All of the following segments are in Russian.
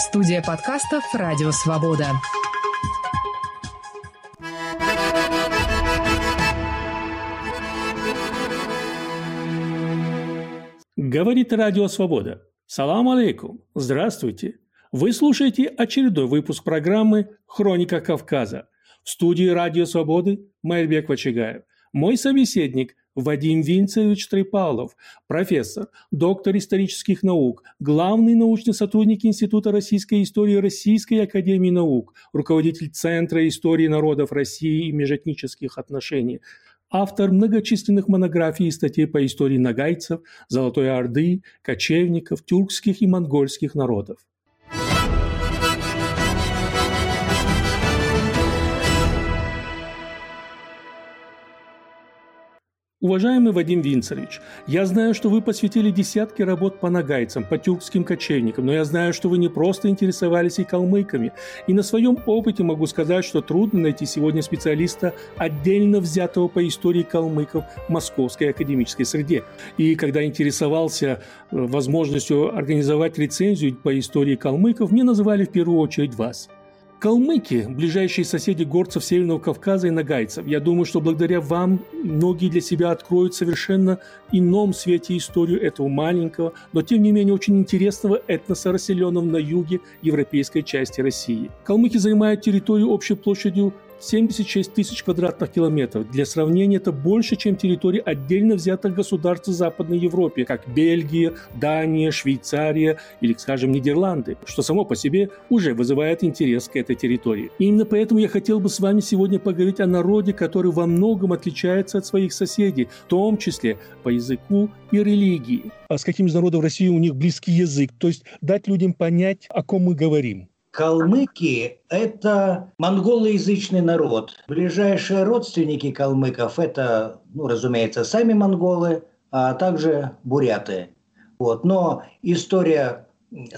Студия подкастов «Радио Свобода». Говорит Радио Свобода. Салам алейкум. Здравствуйте. Вы слушаете очередной выпуск программы «Хроника Кавказа». В студии Радио Свободы Майрбек Вачигаев. Мой собеседник Вадим Винцевич Трипалов, профессор, доктор исторических наук, главный научный сотрудник Института российской истории Российской академии наук, руководитель Центра истории народов России и межэтнических отношений, автор многочисленных монографий и статей по истории нагайцев, Золотой Орды, кочевников, тюркских и монгольских народов. Уважаемый Вадим Винцерович, я знаю, что вы посвятили десятки работ по нагайцам, по тюркским кочевникам, но я знаю, что вы не просто интересовались и калмыками. И на своем опыте могу сказать, что трудно найти сегодня специалиста, отдельно взятого по истории калмыков в московской академической среде. И когда интересовался э, возможностью организовать рецензию по истории калмыков, мне называли в первую очередь вас – Калмыки – ближайшие соседи горцев Северного Кавказа и нагайцев. Я думаю, что благодаря вам многие для себя откроют совершенно ином свете историю этого маленького, но тем не менее очень интересного этноса, расселенного на юге европейской части России. Калмыки занимают территорию общей площадью 76 тысяч квадратных километров. Для сравнения, это больше, чем территории отдельно взятых государств Западной Европе, как Бельгия, Дания, Швейцария или, скажем, Нидерланды, что само по себе уже вызывает интерес к этой территории. И именно поэтому я хотел бы с вами сегодня поговорить о народе, который во многом отличается от своих соседей, в том числе по языку и религии. А с каким из народов России у них близкий язык, то есть дать людям понять, о ком мы говорим. Калмыки – это монголоязычный народ. Ближайшие родственники калмыков – это, ну, разумеется, сами монголы, а также буряты. Вот. Но история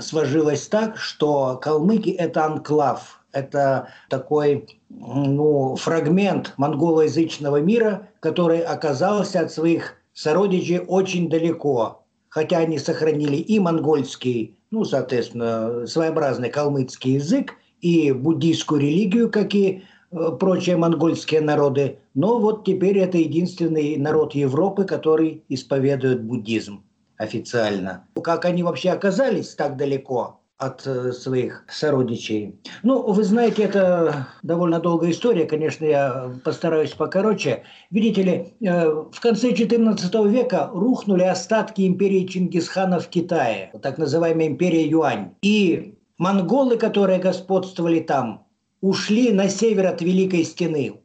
сложилась так, что калмыки – это анклав, это такой ну, фрагмент монголоязычного мира, который оказался от своих сородичей очень далеко, хотя они сохранили и монгольский ну, соответственно, своеобразный калмыцкий язык и буддийскую религию, как и э, прочие монгольские народы. Но вот теперь это единственный народ Европы, который исповедует буддизм официально. Как они вообще оказались так далеко от э, своих сородичей. Ну, вы знаете, это довольно долгая история, конечно, я постараюсь покороче. Видите ли, э, в конце XIV века рухнули остатки империи Чингисхана в Китае, так называемая империя Юань. И монголы, которые господствовали там, ушли на север от Великой Стены.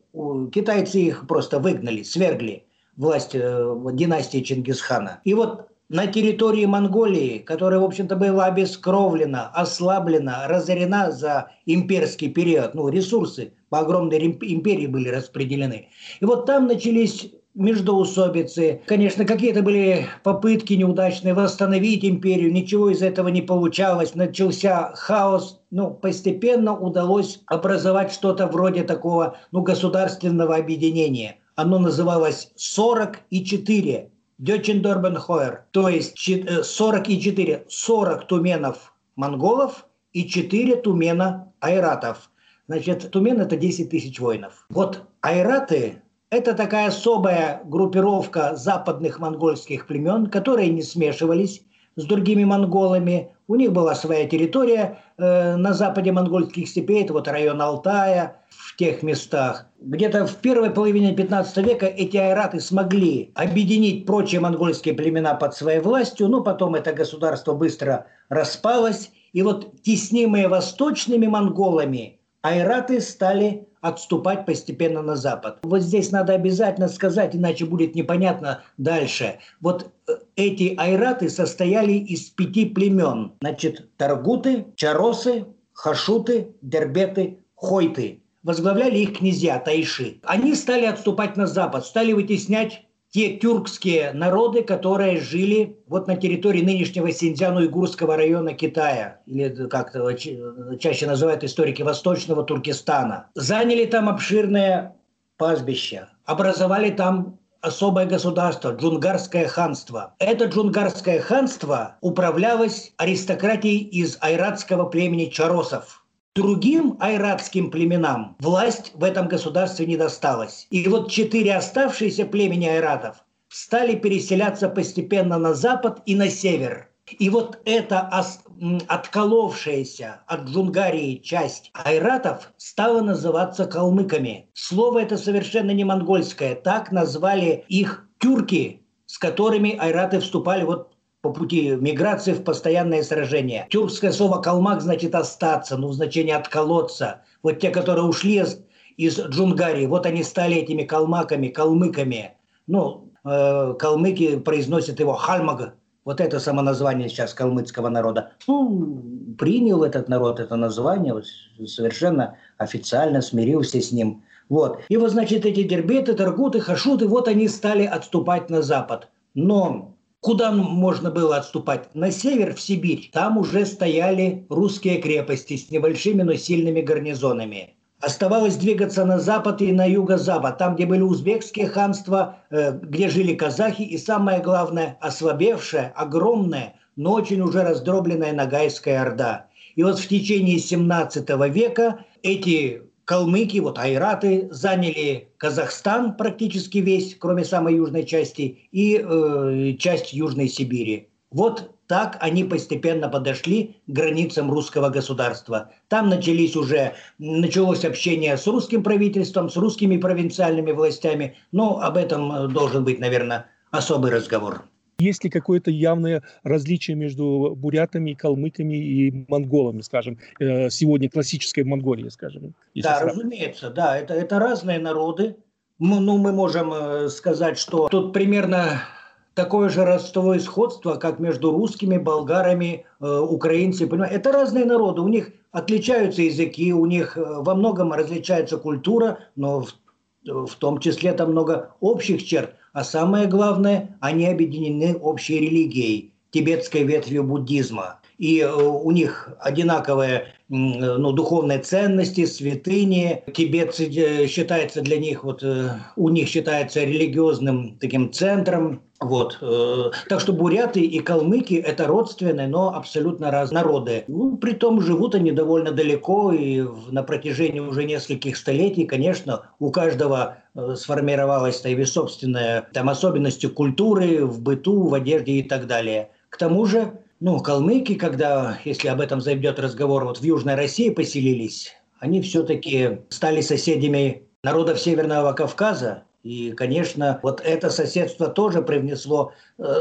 Китайцы их просто выгнали, свергли власть э, династии Чингисхана. И вот на территории Монголии, которая, в общем-то, была обескровлена, ослаблена, разорена за имперский период, ну, ресурсы по огромной империи были распределены. И вот там начались междоусобицы. Конечно, какие-то были попытки неудачные восстановить империю, ничего из этого не получалось, начался хаос, ну, постепенно удалось образовать что-то вроде такого, ну, государственного объединения. Оно называлось «44», Дёчендорбенхойер, то есть 44, 40 э, туменов монголов и 4 тумена айратов. Значит, тумен – это 10 тысяч воинов. Вот айраты – это такая особая группировка западных монгольских племен, которые не смешивались с другими монголами. У них была своя территория э, на западе монгольских степей, это вот район Алтая, в тех местах. Где-то в первой половине 15 века эти айраты смогли объединить прочие монгольские племена под своей властью, но потом это государство быстро распалось. И вот теснимые восточными монголами, айраты стали отступать постепенно на запад. Вот здесь надо обязательно сказать, иначе будет непонятно дальше. Вот эти айраты состояли из пяти племен. Значит, Таргуты, Чаросы, Хашуты, Дербеты, Хойты. Возглавляли их князья Тайши. Они стали отступать на запад, стали вытеснять те тюркские народы, которые жили вот на территории нынешнего Синьцзян-Уйгурского района Китая, или как чаще называют историки Восточного Туркестана. Заняли там обширное пастбище, образовали там особое государство, Джунгарское ханство. Это Джунгарское ханство управлялось аристократией из айратского племени Чаросов. Другим айратским племенам власть в этом государстве не досталась. И вот четыре оставшиеся племени айратов стали переселяться постепенно на запад и на север. И вот эта отколовшаяся от Джунгарии часть айратов стала называться калмыками. Слово это совершенно не монгольское. Так назвали их тюрки, с которыми айраты вступали вот по пути миграции в постоянное сражение. Тюркское слово «калмак» значит «остаться», ну, значение «отколоться». Вот те, которые ушли из, Джунгарии, вот они стали этими калмаками, калмыками. Ну, э, калмыки произносят его «хальмага», вот это самоназвание сейчас калмыцкого народа. Ну, принял этот народ это название, вот, совершенно официально смирился с ним. Вот. И вот, значит, эти дербеты, таргуты, хашуты, вот они стали отступать на запад. Но Куда можно было отступать? На север, в Сибирь. Там уже стояли русские крепости с небольшими, но сильными гарнизонами. Оставалось двигаться на запад и на юго-запад, там, где были узбекские ханства, э, где жили казахи, и самое главное, ослабевшая, огромная, но очень уже раздробленная Ногайская Орда. И вот в течение 17 века эти калмыки, вот айраты, заняли Казахстан практически весь, кроме самой южной части, и э, часть Южной Сибири. Вот так они постепенно подошли к границам русского государства. Там начались уже, началось общение с русским правительством, с русскими провинциальными властями, но об этом э, должен быть, наверное, особый разговор. Есть ли какое-то явное различие между бурятами, калмыками и монголами, скажем, э, сегодня классической Монголии, скажем? Да, сравнивать? разумеется, да, это, это разные народы. Ну, мы можем э, сказать, что тут примерно такое же родство сходство, как между русскими, болгарами, э, украинцами. Понимаете? Это разные народы, у них отличаются языки, у них э, во многом различается культура, но в, в том числе там много общих черт. А самое главное, они объединены общей религией, тибетской ветвью буддизма. И э, у них одинаковые ну, духовные ценности, святыни. Тибет считается для них, вот у них считается религиозным таким центром. Вот. Э, так что буряты и калмыки – это родственные, но абсолютно разные народы. Ну, притом живут они довольно далеко, и на протяжении уже нескольких столетий, конечно, у каждого э, сформировалась своя собственная там, особенности культуры в быту, в одежде и так далее. К тому же, ну, калмыки, когда, если об этом зайдет разговор, вот в Южной России поселились, они все-таки стали соседями народов Северного Кавказа, и, конечно, вот это соседство тоже привнесло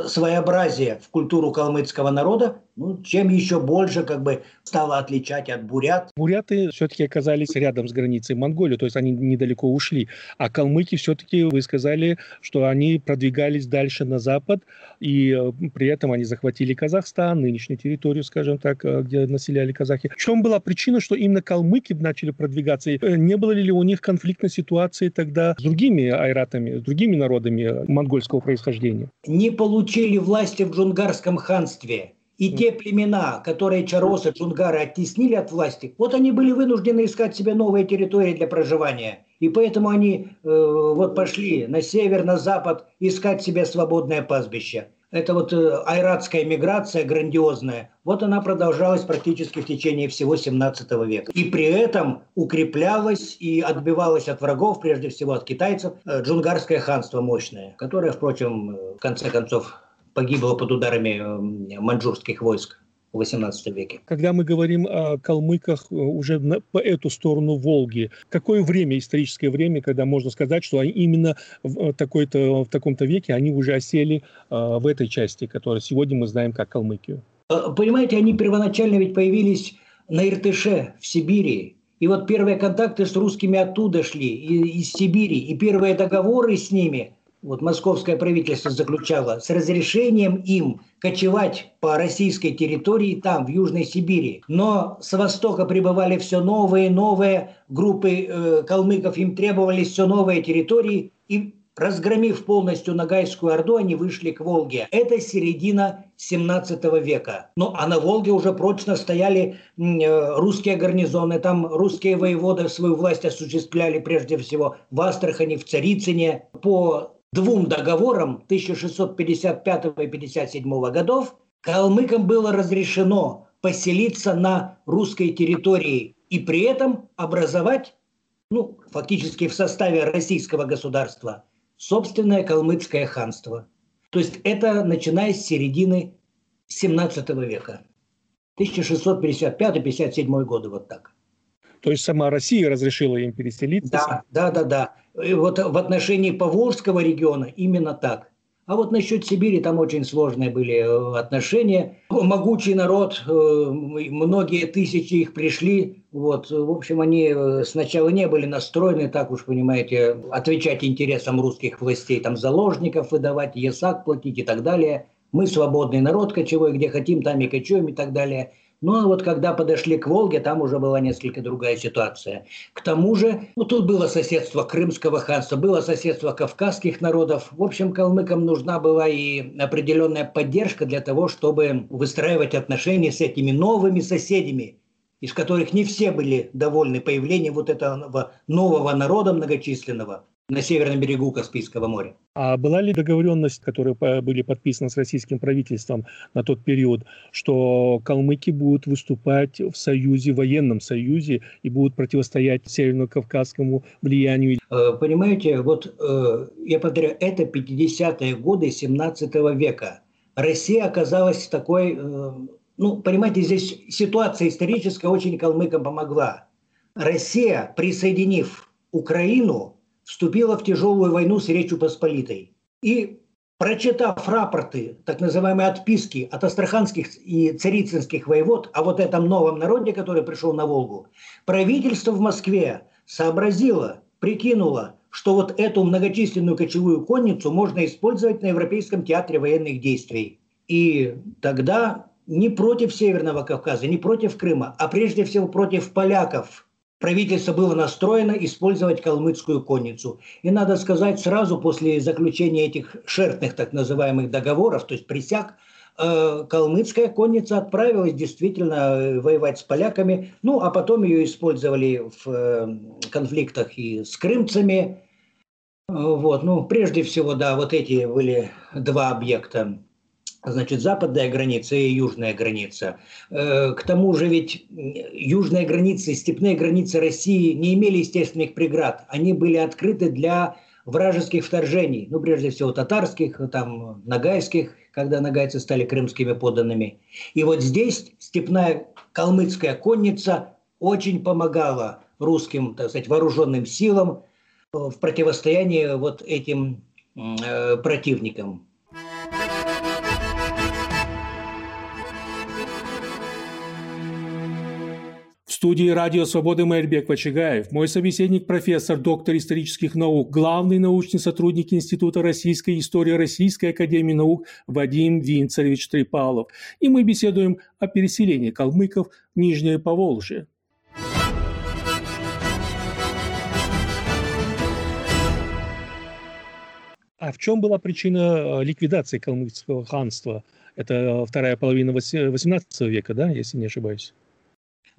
своеобразие в культуру калмыцкого народа, ну, чем еще больше как бы стало отличать от бурят. Буряты все-таки оказались рядом с границей Монголии, то есть они недалеко ушли. А калмыки все-таки, вы сказали, что они продвигались дальше на запад, и э, при этом они захватили Казахстан, нынешнюю территорию, скажем так, э, где населяли казахи. В чем была причина, что именно калмыки начали продвигаться? Э, не было ли у них конфликтной ситуации тогда с другими айратами, с другими народами монгольского происхождения? Не получили власти в Джунгарском ханстве и те племена, которые чаросы, джунгары оттеснили от власти, вот они были вынуждены искать себе новые территории для проживания. И поэтому они э, вот пошли на север, на запад искать себе свободное пастбище. Это вот э, айратская миграция грандиозная, вот она продолжалась практически в течение всего 17 века. И при этом укреплялось и отбивалось от врагов, прежде всего от китайцев, э, джунгарское ханство мощное, которое, впрочем, э, в конце концов погибло под ударами э, маньчжурских войск XVIII веке. Когда мы говорим о калмыках э, уже на, по эту сторону Волги, какое время, историческое время, когда можно сказать, что они именно в, э, такой-то, в таком-то веке они уже осели э, в этой части, которую сегодня мы знаем как Калмыкию? Понимаете, они первоначально ведь появились на Иртыше, в Сибири. И вот первые контакты с русскими оттуда шли, из Сибири. И первые договоры с ними – вот московское правительство заключало с разрешением им кочевать по российской территории там, в Южной Сибири. Но с востока прибывали все новые новые группы э, калмыков, им требовались все новые территории, и разгромив полностью Ногайскую Орду, они вышли к Волге. Это середина 17 века. Ну, а на Волге уже прочно стояли э, русские гарнизоны, там русские воеводы свою власть осуществляли прежде всего в Астрахани, в Царицыне. По двум договорам 1655 и 57 годов калмыкам было разрешено поселиться на русской территории и при этом образовать, ну, фактически в составе российского государства, собственное калмыцкое ханство. То есть это начиная с середины 17 века. 1655-57 годы, вот так. То есть сама Россия разрешила им переселиться? Да, да, да, да. Вот в отношении Поволжского региона именно так. А вот насчет Сибири там очень сложные были э, отношения. Могучий народ, э, многие тысячи их пришли. Вот, в общем, они э, сначала не были настроены, так уж понимаете, отвечать интересам русских властей, там заложников выдавать, ЕСАК платить и так далее. Мы свободный народ кочевой, где хотим, там и кочуем и так далее – ну, вот когда подошли к Волге, там уже была несколько другая ситуация. К тому же, ну, тут было соседство Крымского ханства, было соседство кавказских народов. В общем, калмыкам нужна была и определенная поддержка для того, чтобы выстраивать отношения с этими новыми соседями, из которых не все были довольны появлением вот этого нового народа многочисленного на северном берегу Каспийского моря. А была ли договоренность, которая были подписаны с российским правительством на тот период, что калмыки будут выступать в союзе, военном союзе и будут противостоять северно-кавказскому влиянию? Э, понимаете, вот э, я повторяю, это 50-е годы 17 века. Россия оказалась в такой, э, ну, понимаете, здесь ситуация историческая очень калмыкам помогла. Россия, присоединив Украину, вступила в тяжелую войну с Речью Посполитой. И прочитав рапорты, так называемые отписки от астраханских и царицынских воевод о вот этом новом народе, который пришел на Волгу, правительство в Москве сообразило, прикинуло, что вот эту многочисленную кочевую конницу можно использовать на Европейском театре военных действий. И тогда не против Северного Кавказа, не против Крыма, а прежде всего против поляков – правительство было настроено использовать калмыцкую конницу. И надо сказать, сразу после заключения этих шертных так называемых договоров, то есть присяг, э, калмыцкая конница отправилась действительно э, воевать с поляками, ну а потом ее использовали в э, конфликтах и с крымцами. Вот, ну, прежде всего, да, вот эти были два объекта значит, западная граница и южная граница. Э, к тому же ведь южная граница и степные границы России не имели естественных преград. Они были открыты для вражеских вторжений, ну, прежде всего, татарских, там, нагайских, когда нагайцы стали крымскими подданными. И вот здесь степная калмыцкая конница очень помогала русским, так сказать, вооруженным силам в противостоянии вот этим э, противникам. Студии «Радио Свободы» Мэрбек Вачигаев, мой собеседник, профессор, доктор исторических наук, главный научный сотрудник Института российской истории Российской академии наук Вадим Винцевич Трипалов. И мы беседуем о переселении калмыков в Нижнее Поволжье. А в чем была причина э, ликвидации калмыцкого ханства? Это вторая половина XVIII века, да, если не ошибаюсь?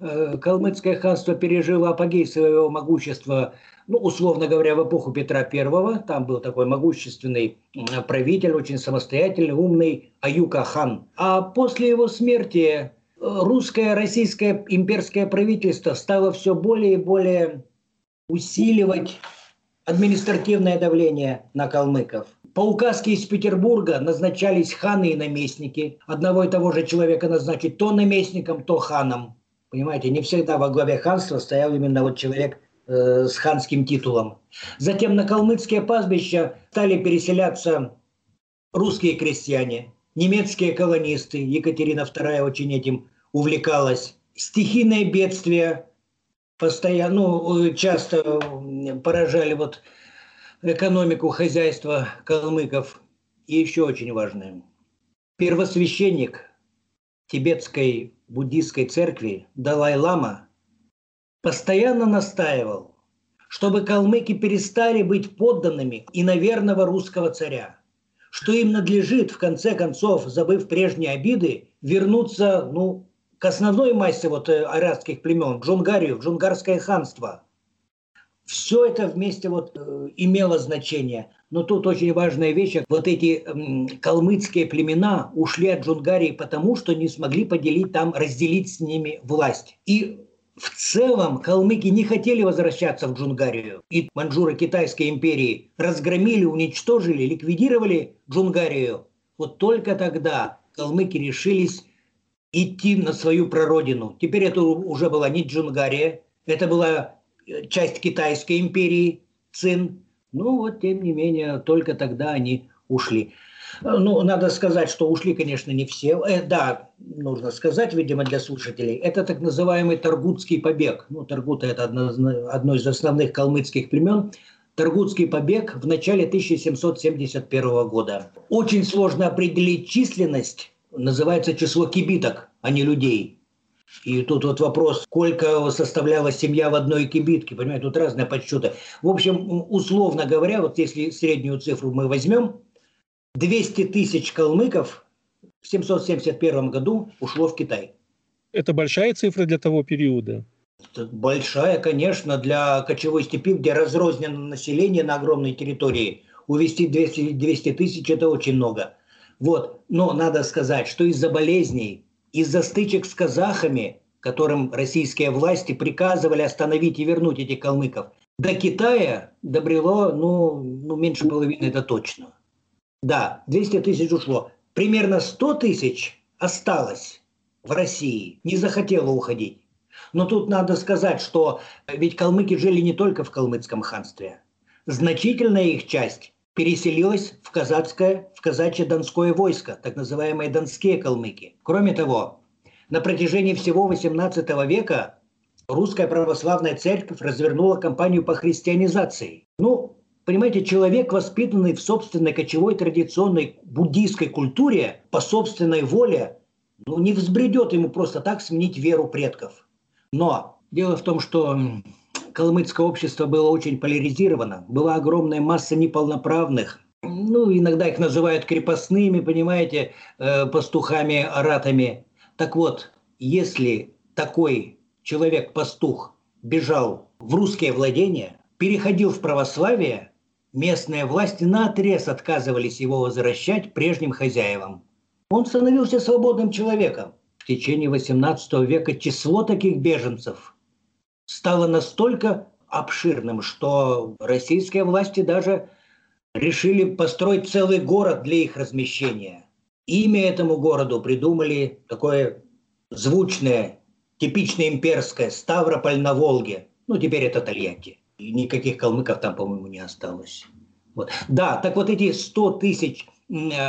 Э, калмыцкое ханство пережило апогей своего могущества, ну, условно говоря, в эпоху Петра I. Там был такой могущественный правитель, очень самостоятельный, умный Аюка-хан. А после его смерти э, русское, российское имперское правительство стало все более и более усиливать административное давление на калмыков. По указке из Петербурга назначались ханы и наместники. Одного и того же человека назначить то наместником, то ханом. Понимаете, не всегда во главе ханства стоял именно вот человек э, с ханским титулом. Затем на калмыцкие пастбища стали переселяться русские крестьяне, немецкие колонисты. Екатерина II очень этим увлекалась. Стихийные бедствия постоянно, ну, часто поражали вот экономику хозяйства калмыков. И еще очень важное. Первосвященник тибетской буддийской церкви Далай-Лама постоянно настаивал, чтобы калмыки перестали быть подданными иноверного русского царя, что им надлежит, в конце концов, забыв прежние обиды, вернуться ну, к основной массе вот, э, арабских племен, к Джунгарию, в Джунгарское ханство. Все это вместе вот э, имело значение. Но тут очень важная вещь. Вот эти э, калмыцкие племена ушли от Джунгарии потому, что не смогли поделить там, разделить с ними власть. И в целом калмыки не хотели возвращаться в Джунгарию. И манжуры Китайской империи разгромили, уничтожили, ликвидировали Джунгарию. Вот только тогда калмыки решились идти на свою прародину. Теперь это уже была не Джунгария, это была часть Китайской империи, Цин. Ну вот, тем не менее, только тогда они ушли. Э, ну, надо сказать, что ушли, конечно, не все. Э, да, нужно сказать, видимо, для слушателей. Это так называемый Таргутский побег. Ну, Таргута – это одно, одно из основных калмыцких племен. Таргутский побег в начале 1771 года. Очень сложно определить численность. Называется число кибиток, а не людей. И тут вот вопрос, сколько составляла семья в одной кибитке, понимаете, тут разные подсчеты. В общем, условно говоря, вот если среднюю цифру мы возьмем, 200 тысяч калмыков в 771 году ушло в Китай. Это большая цифра для того периода? Это большая, конечно, для кочевой степи, где разрознено население на огромной территории. Увести 200, 200 тысяч – это очень много. Вот. Но надо сказать, что из-за болезней, из-за стычек с казахами, которым российские власти приказывали остановить и вернуть этих калмыков, до Китая добрело ну, ну меньше половины, это точно. Да, 200 тысяч ушло. Примерно 100 тысяч осталось в России, не захотело уходить. Но тут надо сказать, что ведь калмыки жили не только в калмыцком ханстве. Значительная их часть переселилась в казацкое, в казачье донское войско, так называемые донские калмыки. Кроме того, на протяжении всего XVIII века русская православная церковь развернула кампанию по христианизации. Ну, Понимаете, человек, воспитанный в собственной кочевой традиционной буддийской культуре, по собственной воле, ну, не взбредет ему просто так сменить веру предков. Но дело в том, что калмыцкое общество было очень поляризировано. Была огромная масса неполноправных, ну, иногда их называют крепостными, понимаете, э, пастухами, аратами. Так вот, если такой человек-пастух бежал в русские владения, переходил в православие, Местные власти наотрез отказывались его возвращать прежним хозяевам. Он становился свободным человеком. В течение XVIII века число таких беженцев стало настолько обширным, что российские власти даже решили построить целый город для их размещения. Имя этому городу придумали такое звучное, типичное имперское Ставрополь на Волге. Ну, теперь это Тольятти. И никаких калмыков там, по-моему, не осталось. Вот. Да, так вот эти 100 тысяч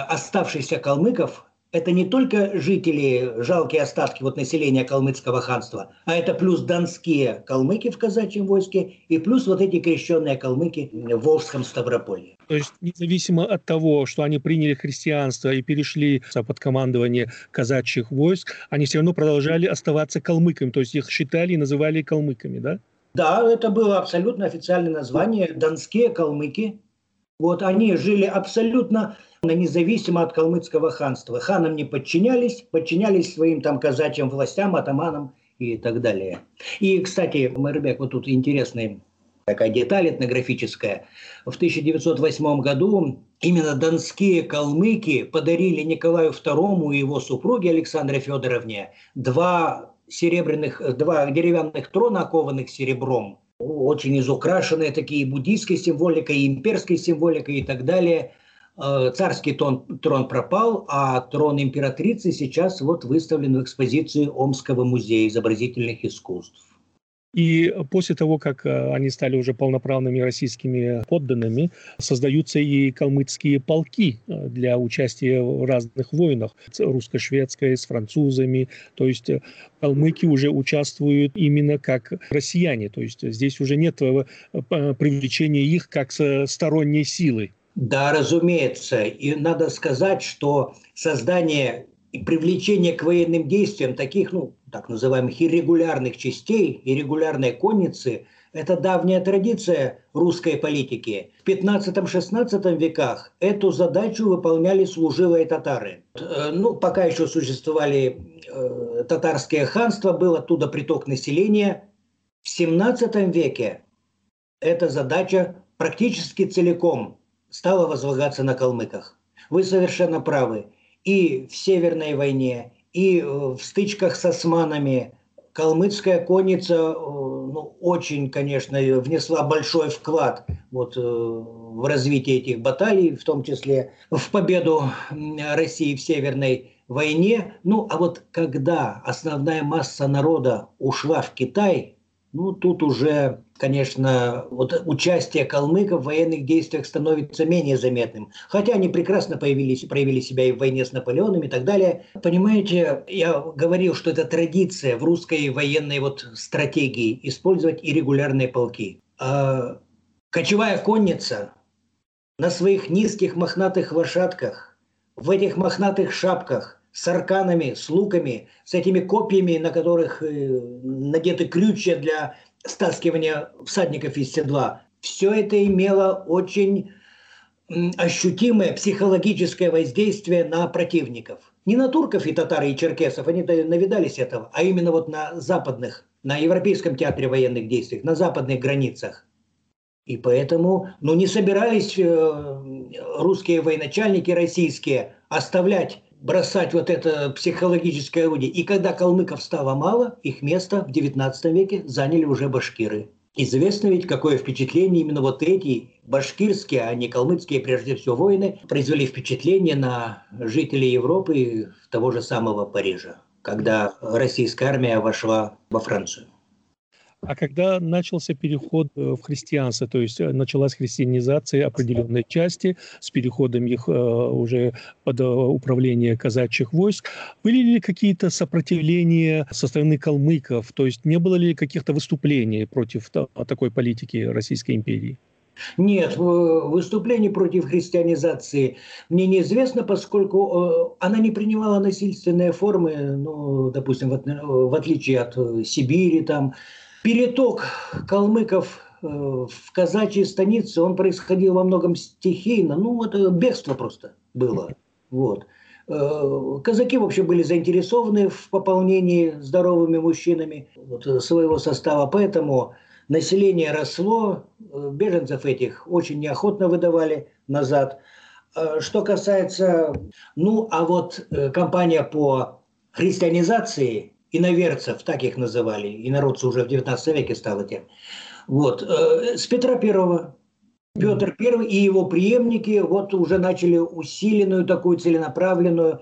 оставшихся калмыков, это не только жители, жалкие остатки вот населения калмыцкого ханства, а это плюс донские калмыки в казачьем войске и плюс вот эти крещенные калмыки в Волжском Ставрополье. То есть независимо от того, что они приняли христианство и перешли под командование казачьих войск, они все равно продолжали оставаться калмыками, то есть их считали и называли калмыками, да? Да, это было абсолютно официальное название. Донские калмыки. Вот они жили абсолютно независимо от калмыцкого ханства. Ханам не подчинялись, подчинялись своим там казачьим властям, атаманам и так далее. И, кстати, Мэрбек, вот тут интересная такая деталь этнографическая. В 1908 году именно донские калмыки подарили Николаю II и его супруге Александре Федоровне два серебряных, два деревянных трона, окованных серебром, очень изукрашенные такие буддийской символикой, имперской символикой и так далее. Э, царский трон, трон пропал, а трон императрицы сейчас вот выставлен в экспозиции Омского музея изобразительных искусств. И после того, как э, они стали уже полноправными российскими подданными, создаются и калмыцкие полки э, для участия в разных войнах, русско-шведской, с французами. То есть калмыки уже участвуют именно как россияне. То есть здесь уже нет привлечения их как сторонней силы. Да, разумеется. И надо сказать, что создание и привлечение к военным действиям таких, ну, так называемых иррегулярных частей, иррегулярной конницы, это давняя традиция русской политики. В 15-16 веках эту задачу выполняли служивые татары. Э, ну, пока еще существовали э, татарские ханства, был оттуда приток населения. В 17 веке эта задача практически целиком стала возлагаться на калмыках. Вы совершенно правы. И в Северной войне, и в стычках с османами калмыцкая конница э, ну, очень, конечно, внесла большой вклад вот, э, в развитие этих баталий, в том числе в победу России в Северной войне. Ну, а вот когда основная масса народа ушла в Китай, ну, тут уже, конечно, вот участие калмыков в военных действиях становится менее заметным. Хотя они прекрасно появились, проявили себя и в войне с Наполеоном и так далее. Понимаете, я говорил, что это традиция в русской военной вот стратегии использовать иррегулярные полки. А кочевая конница на своих низких мохнатых лошадках, в этих мохнатых шапках, с арканами, с луками, с этими копьями, на которых э, надеты крючья для стаскивания всадников из седла. Все это имело очень ощутимое психологическое воздействие на противников. Не на турков и татар и черкесов, они навидались этого, а именно вот на западных, на Европейском театре военных действий, на западных границах. И поэтому ну, не собирались э, русские военачальники российские оставлять бросать вот это психологическое орудие. И когда калмыков стало мало, их место в XIX веке заняли уже башкиры. Известно ведь, какое впечатление именно вот эти башкирские, а не калмыцкие, прежде всего, воины, произвели впечатление на жителей Европы того же самого Парижа, когда российская армия вошла во Францию. А когда начался переход э, в христианство, то есть э, началась христианизация определенной части с переходом их э, уже под управление казачьих войск, были ли какие-то сопротивления со стороны калмыков? То есть не было ли каких-то выступлений против такой политики Российской империи? Нет, выступлений против христианизации мне неизвестно, поскольку она не принимала насильственные формы, ну, допустим, в, отличие от Сибири, там, Переток калмыков э, в казачьи станицы, он происходил во многом стихийно, ну, это бегство просто было. Вот. Э, казаки вообще были заинтересованы в пополнении здоровыми мужчинами вот, своего состава, поэтому население росло, э, беженцев этих очень неохотно выдавали назад. Что касается, ну, а вот компания по христианизации иноверцев, так их называли, и народцы уже в 19 веке стало тем. Вот. Э, с Петра Первого Петр I и его преемники вот уже начали усиленную такую целенаправленную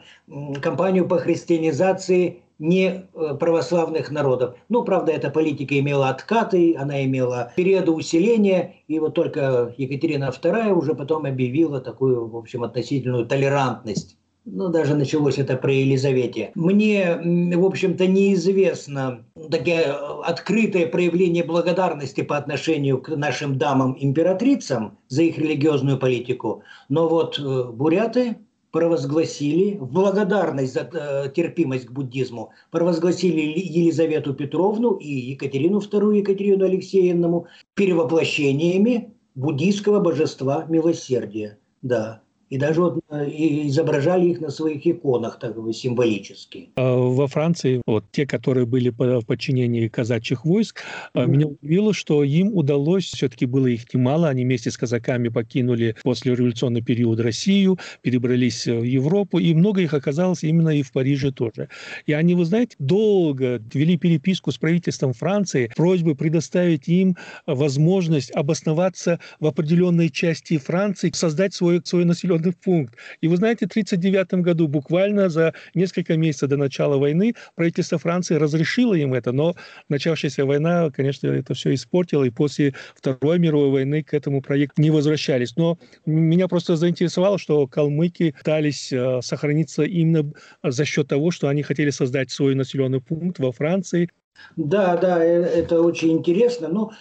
кампанию по христианизации не э, православных народов. Ну, правда, эта политика имела откаты, она имела периоды усиления, и вот только Екатерина II уже потом объявила такую, в общем, относительную толерантность ну, даже началось это при Елизавете. Мне, в общем-то, неизвестно такое открытое проявление благодарности по отношению к нашим дамам-императрицам за их религиозную политику. Но вот э, буряты провозгласили благодарность за э, терпимость к буддизму, провозгласили Елизавету Петровну и Екатерину II, Екатерину Алексеевну перевоплощениями буддийского божества милосердия. Да, и даже вот э, изображали их на своих иконах так бы символически. А во Франции вот те, которые были в подчинении казачьих войск, mm-hmm. меня удивило, что им удалось, все-таки было их немало, они вместе с казаками покинули после революционный период Россию, перебрались в Европу, и много их оказалось именно и в Париже тоже. И они, вы знаете, долго вели переписку с правительством Франции, просьбы предоставить им возможность обосноваться в определенной части Франции, создать свой, свой населенный населенный пункт. И вы знаете, в 1939 году, буквально за несколько месяцев до начала войны, правительство Франции разрешило им это, но начавшаяся война, конечно, это все испортило, и после Второй мировой войны к этому проекту не возвращались. Но меня просто заинтересовало, что калмыки пытались э, сохраниться именно за счет того, что они хотели создать свой населенный пункт во Франции. Да, да, э, это очень интересно. Но,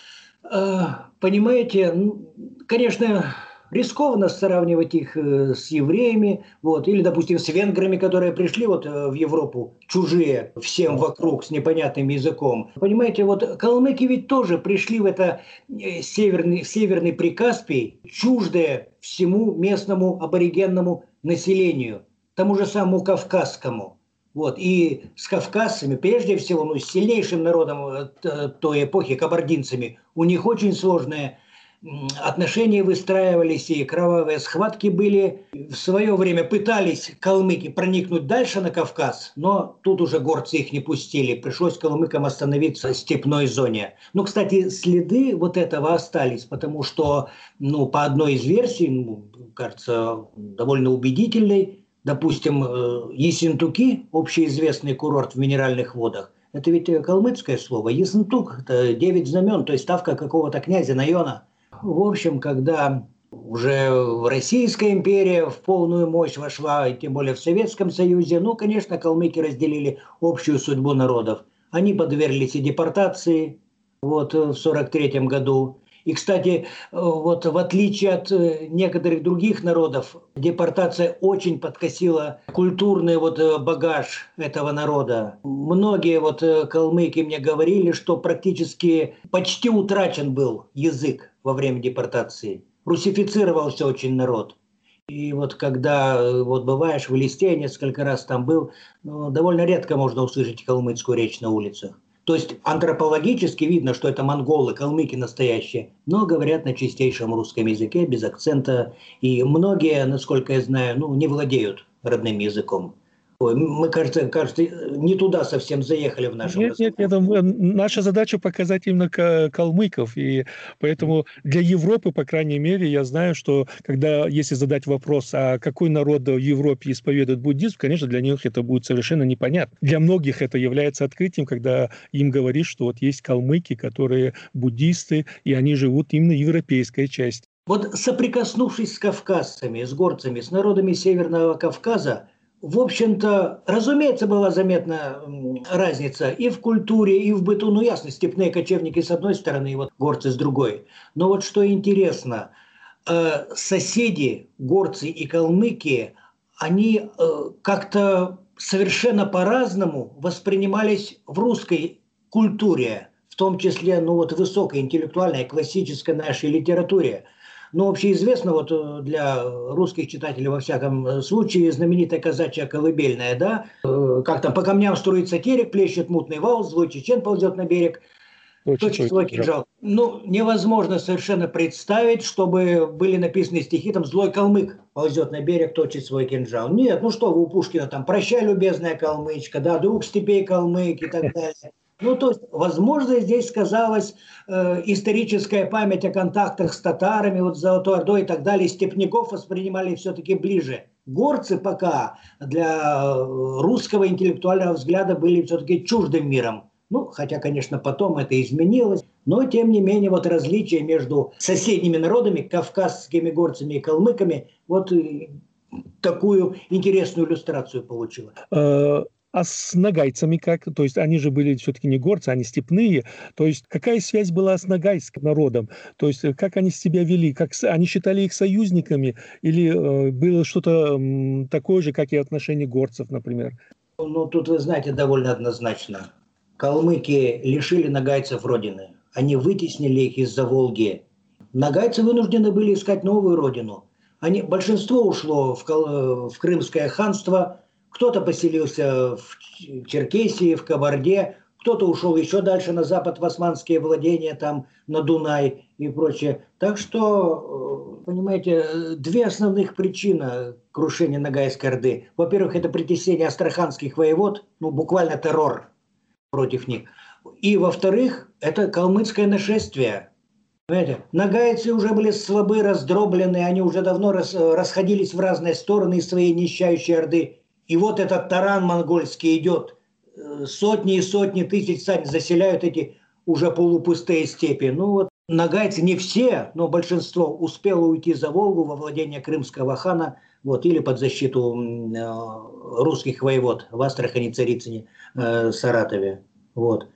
э, понимаете, конечно, рискованно сравнивать их э, с евреями, вот, или, допустим, с венграми, которые пришли вот э, в Европу, чужие всем вокруг с непонятным языком. Понимаете, вот калмыки ведь тоже пришли в это э, северный, северный Прикаспий, чуждое всему местному аборигенному населению, тому же самому кавказскому. Вот. И с кавказцами, прежде всего, ну, с сильнейшим народом той эпохи, кабардинцами, у них очень сложные отношения выстраивались и кровавые схватки были. В свое время пытались калмыки проникнуть дальше на Кавказ, но тут уже горцы их не пустили. Пришлось калмыкам остановиться в степной зоне. Ну, кстати, следы вот этого остались, потому что, ну, по одной из версий, ну, кажется, довольно убедительной, допустим, э, Ессентуки, общеизвестный курорт в минеральных водах, это ведь калмыцкое слово. Ессентук – это девять знамен, то есть ставка какого-то князя Найона – в общем, когда уже Российская империя в полную мощь вошла, и тем более в Советском Союзе, ну, конечно, калмыки разделили общую судьбу народов. Они подверглись и депортации вот, в 1943 году. И, кстати, вот в отличие от э, некоторых других народов, депортация очень подкосила культурный вот э, багаж этого народа. Многие вот э, калмыки мне говорили, что практически почти утрачен был язык во время депортации. Русифицировался очень народ. И вот когда вот бываешь в Листе, я несколько раз там был, ну, довольно редко можно услышать калмыцкую речь на улицах. То есть антропологически видно, что это монголы, калмыки настоящие, но говорят на чистейшем русском языке, без акцента. И многие, насколько я знаю, ну, не владеют родным языком. Ой, мы, кажется, кажется, не туда совсем заехали в нашем Нет, нет, нет, наша задача показать именно калмыков, и поэтому для Европы, по крайней мере, я знаю, что когда, если задать вопрос, а какой народ в Европе исповедует буддизм, конечно, для них это будет совершенно непонятно. Для многих это является открытием, когда им говоришь, что вот есть калмыки, которые буддисты, и они живут именно в европейской части. Вот соприкоснувшись с кавказцами, с горцами, с народами Северного Кавказа, в общем-то, разумеется, была заметна разница и в культуре, и в быту. Ну, ясно, степные кочевники с одной стороны, и вот горцы с другой. Но вот что интересно, э, соседи, горцы и калмыки, они э, как-то совершенно по-разному воспринимались в русской культуре, в том числе, ну вот, высокой интеллектуальной, классической нашей литературе – но общеизвестно вот э, для русских читателей во всяком э, случае знаменитая казачья колыбельная, да, э, как там по камням струится терек, плещет мутный вал, злой чечен ползет на берег, точит свой кинжал. Ну, невозможно совершенно представить, чтобы были написаны стихи, там «Злой калмык ползет на берег, точит свой кинжал». Нет, ну что вы у Пушкина там «Прощай, любезная калмычка», да, «Друг степей калмык» и так далее. Ну, то есть, возможно, здесь сказалась э, историческая память о контактах с татарами, вот Золотой Ордой и так далее. Степняков воспринимали все-таки ближе. Горцы пока для э, русского интеллектуального взгляда были все-таки чуждым миром. Ну, хотя, конечно, потом это изменилось. Но, тем не менее, вот различие между соседними народами, кавказскими горцами и калмыками, вот э, такую интересную иллюстрацию получила. А с нагайцами как? То есть они же были все-таки не горцы, они степные. То есть какая связь была с нагайским народом? То есть э, как они себя вели? Как они считали их союзниками? Или э, было что-то э, такое же, как и отношение горцев, например? Ну, тут, вы знаете, довольно однозначно. Калмыки лишили нагайцев родины. Они вытеснили их из-за Волги. Нагайцы вынуждены были искать новую родину. Они, большинство ушло в, э, в Крымское ханство – кто-то поселился в Черкесии, в Кабарде, кто-то ушел еще дальше на запад в османские владения, там на Дунай и прочее. Так что, э, понимаете, две основных причины крушения Ногайской Орды. Во-первых, это притеснение астраханских воевод, ну, буквально террор против них. И, во-вторых, это калмыцкое нашествие. Понимаете, нагайцы уже были слабы, раздроблены, они уже давно рас, расходились в разные стороны из своей нищающей Орды. И вот этот таран монгольский идет, э, сотни и сотни тысяч сами заселяют эти уже полупустые степи. Ну вот нагайцы, не все, но большинство успело уйти за Волгу во владение крымского хана, вот, или под защиту э, русских воевод в Астрахани, Царицыне, э, Саратове. Вот.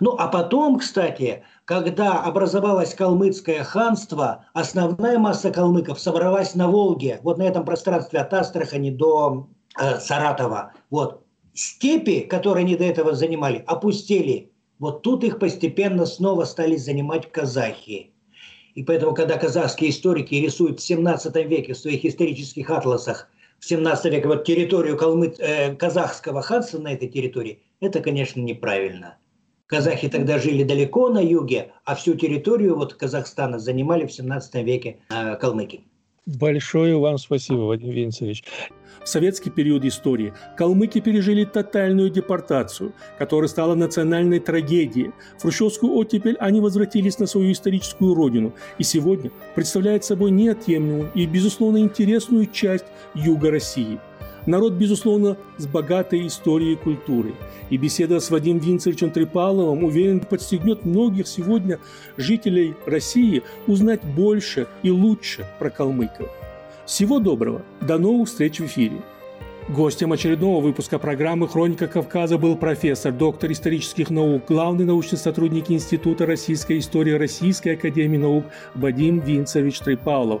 Ну а потом, кстати, когда образовалось калмыцкое ханство, основная масса калмыков собралась на Волге, вот на этом пространстве от Астрахани до э, Саратова. Вот. Степи, которые они до этого занимали, опустили. Вот тут их постепенно снова стали занимать казахи. И поэтому, когда казахские историки рисуют в 17 веке в своих исторических атласах, в 17 веке вот территорию Калмы, э, казахского ханства на этой территории, это, конечно, неправильно. казахи тогда жили далеко на юге, а всю территорию вот Казахстана занимали в 17 веке э, калмыки. Большое вам спасибо, Вадим Винцевич. В советский период истории калмыки пережили тотальную депортацию, которая стала национальной трагедией. В хрущевскую оттепель они возвратились на свою историческую родину и сегодня представляют собой неотъемлемую и, безусловно, интересную часть юга России – Народ, безусловно, с богатой историей и культурой. И беседа с Вадимом Винцевичем Трипаловым, уверен, подстегнет многих сегодня жителей России узнать больше и лучше про калмыков. Всего доброго. До новых встреч в эфире. Гостем очередного выпуска программы «Хроника Кавказа» был профессор, доктор исторических наук, главный научный сотрудник Института российской истории Российской академии наук Вадим Винцевич Трипалов.